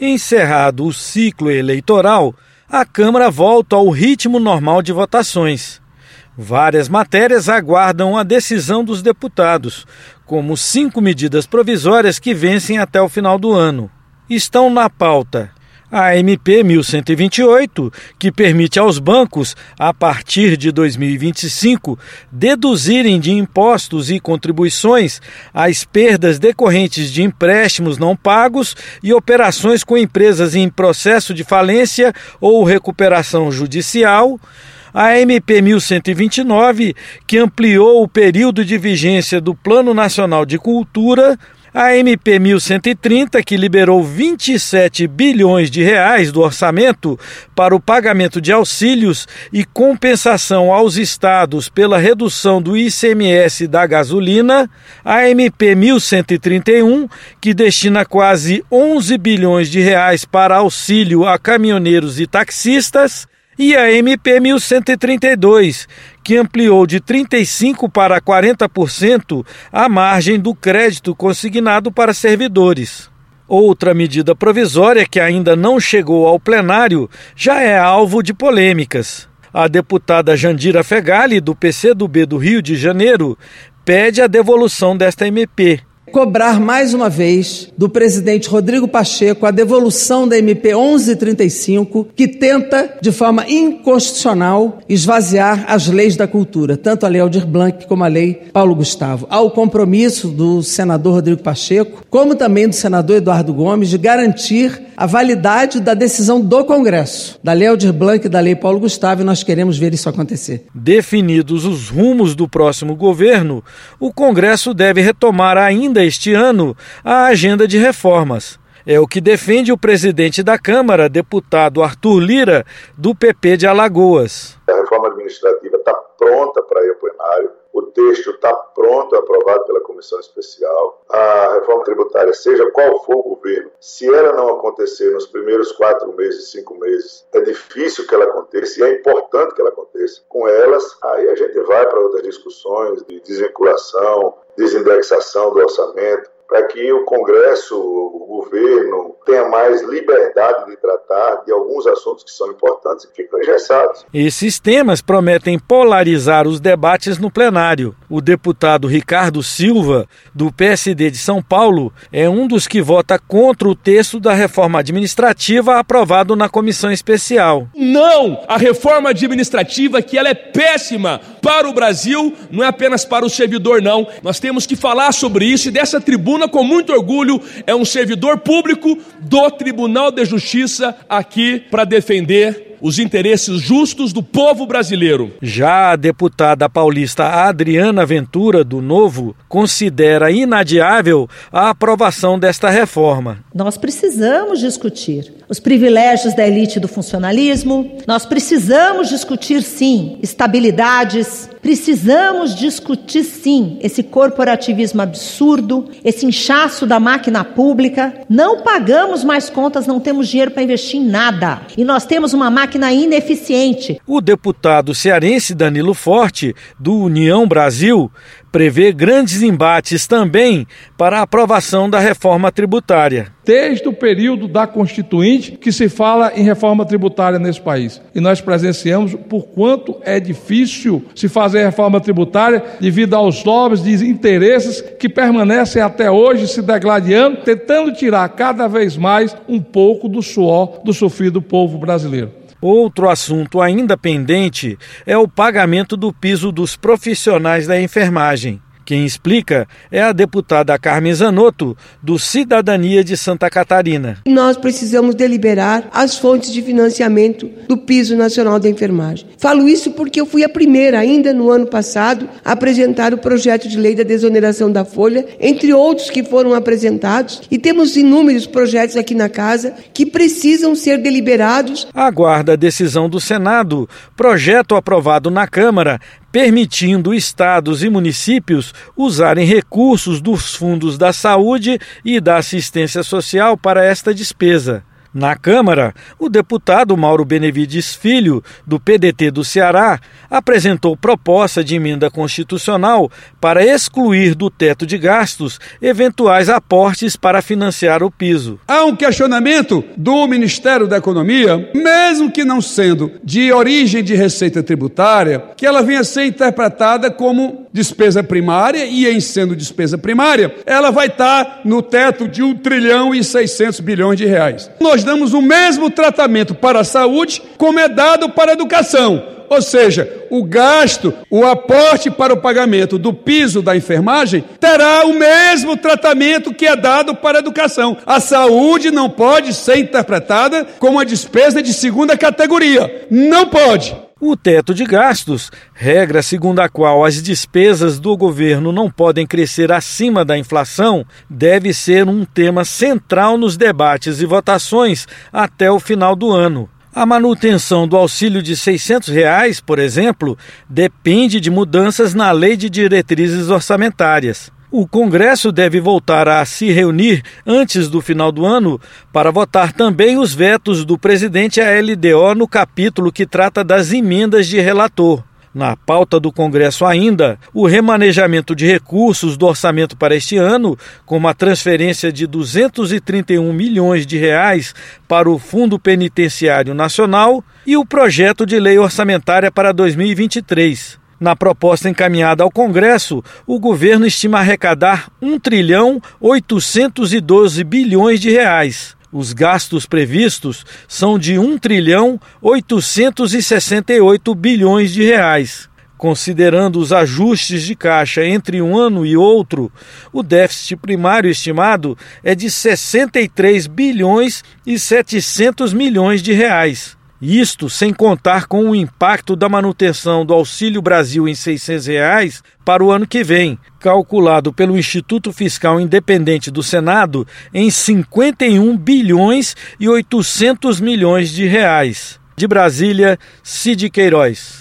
Encerrado o ciclo eleitoral, a Câmara volta ao ritmo normal de votações. Várias matérias aguardam a decisão dos deputados, como cinco medidas provisórias que vencem até o final do ano. Estão na pauta a MP 1128, que permite aos bancos, a partir de 2025, deduzirem de impostos e contribuições as perdas decorrentes de empréstimos não pagos e operações com empresas em processo de falência ou recuperação judicial. A MP 1129, que ampliou o período de vigência do Plano Nacional de Cultura, a MP 1130, que liberou 27 bilhões de reais do orçamento para o pagamento de auxílios e compensação aos estados pela redução do ICMS da gasolina, a MP 1131, que destina quase 11 bilhões de reais para auxílio a caminhoneiros e taxistas, e a MP 1132, que ampliou de 35% para 40% a margem do crédito consignado para servidores. Outra medida provisória que ainda não chegou ao plenário já é alvo de polêmicas. A deputada Jandira Fegali, do PCdoB do Rio de Janeiro, pede a devolução desta MP cobrar mais uma vez do presidente Rodrigo Pacheco a devolução da MP 1135, que tenta, de forma inconstitucional, esvaziar as leis da cultura, tanto a Lei Aldir Blanc como a Lei Paulo Gustavo. Há o compromisso do senador Rodrigo Pacheco, como também do senador Eduardo Gomes, de garantir a validade da decisão do Congresso, da Lei Aldir Blanc e da Lei Paulo Gustavo, e nós queremos ver isso acontecer. Definidos os rumos do próximo governo, o Congresso deve retomar ainda este ano a agenda de reformas. É o que defende o presidente da Câmara, deputado Arthur Lira, do PP de Alagoas. A reforma administrativa está pronta para ir ao plenário o texto está pronto, aprovado pela comissão especial. A reforma tributária, seja qual for o governo, se ela não acontecer nos primeiros quatro meses, cinco meses, é difícil que ela aconteça e é importante que ela aconteça. Com elas, aí a gente vai para outras discussões de desvinculação, desindexação do orçamento, para que o Congresso, o governo, tenha mais liberdade de tratar de alguns assuntos que são importantes e ficam engessados. Esses temas prometem polarizar os debates no plenário. O deputado Ricardo Silva, do PSD de São Paulo, é um dos que vota contra o texto da reforma administrativa aprovado na comissão especial. Não! A reforma administrativa que ela é péssima para o Brasil, não é apenas para o servidor não. Nós temos que falar sobre isso e dessa tribuna com muito orgulho, é um servidor público do Tribunal de Justiça aqui para defender os interesses justos do povo brasileiro. Já a deputada paulista Adriana Ventura, do Novo, considera inadiável a aprovação desta reforma. Nós precisamos discutir os privilégios da elite do funcionalismo, nós precisamos discutir, sim, estabilidades, precisamos discutir, sim, esse corporativismo absurdo, esse inchaço da máquina pública. Não pagamos mais contas, não temos dinheiro para investir em nada. E nós temos uma máquina ineficiente. O deputado cearense Danilo Forte, do União Brasil, prevê grandes embates também para a aprovação da reforma tributária. Desde o período da Constituinte que se fala em reforma tributária nesse país. E nós presenciamos por quanto é difícil se fazer reforma tributária devido aos lobbies de interesses que permanecem até hoje se degladiando, tentando tirar cada vez mais um pouco do suor do sofrido povo brasileiro. Outro assunto ainda pendente é o pagamento do piso dos profissionais da enfermagem. Quem explica é a deputada Carmen Zanotto, do Cidadania de Santa Catarina. Nós precisamos deliberar as fontes de financiamento do Piso Nacional da Enfermagem. Falo isso porque eu fui a primeira, ainda no ano passado, a apresentar o projeto de lei da desoneração da folha, entre outros que foram apresentados, e temos inúmeros projetos aqui na casa que precisam ser deliberados. Aguarda a decisão do Senado. Projeto aprovado na Câmara permitindo estados e municípios usarem recursos dos fundos da saúde e da assistência social para esta despesa. Na Câmara, o deputado Mauro Benevides Filho, do PDT do Ceará, apresentou proposta de emenda constitucional para excluir do teto de gastos eventuais aportes para financiar o piso. Há um questionamento do Ministério da Economia, mesmo que não sendo de origem de receita tributária, que ela venha a ser interpretada como despesa primária e, em sendo despesa primária, ela vai estar no teto de 1 trilhão e 600 bilhões de reais. Nós damos o mesmo tratamento para a saúde como é dado para a educação. Ou seja, o gasto, o aporte para o pagamento do piso da enfermagem terá o mesmo tratamento que é dado para a educação. A saúde não pode ser interpretada como uma despesa de segunda categoria. Não pode. O teto de gastos, regra segundo a qual as despesas do governo não podem crescer acima da inflação, deve ser um tema central nos debates e votações até o final do ano. A manutenção do auxílio de 600 reais, por exemplo, depende de mudanças na lei de diretrizes orçamentárias. O Congresso deve voltar a se reunir antes do final do ano para votar também os vetos do presidente à LDO no capítulo que trata das emendas de relator. Na pauta do Congresso ainda, o remanejamento de recursos do orçamento para este ano, como a transferência de 231 milhões de reais para o Fundo Penitenciário Nacional e o projeto de lei orçamentária para 2023. Na proposta encaminhada ao Congresso, o governo estima arrecadar 1 trilhão 812 bilhões de reais. Os gastos previstos são de 1 trilhão 868 bilhões de reais. Considerando os ajustes de caixa entre um ano e outro, o déficit primário estimado é de 63 bilhões e 700 milhões de reais. Isto sem contar com o impacto da manutenção do Auxílio Brasil em 600 reais para o ano que vem, calculado pelo Instituto Fiscal Independente do Senado em 51 bilhões e 800 milhões de reais. De Brasília, Cid Queiroz.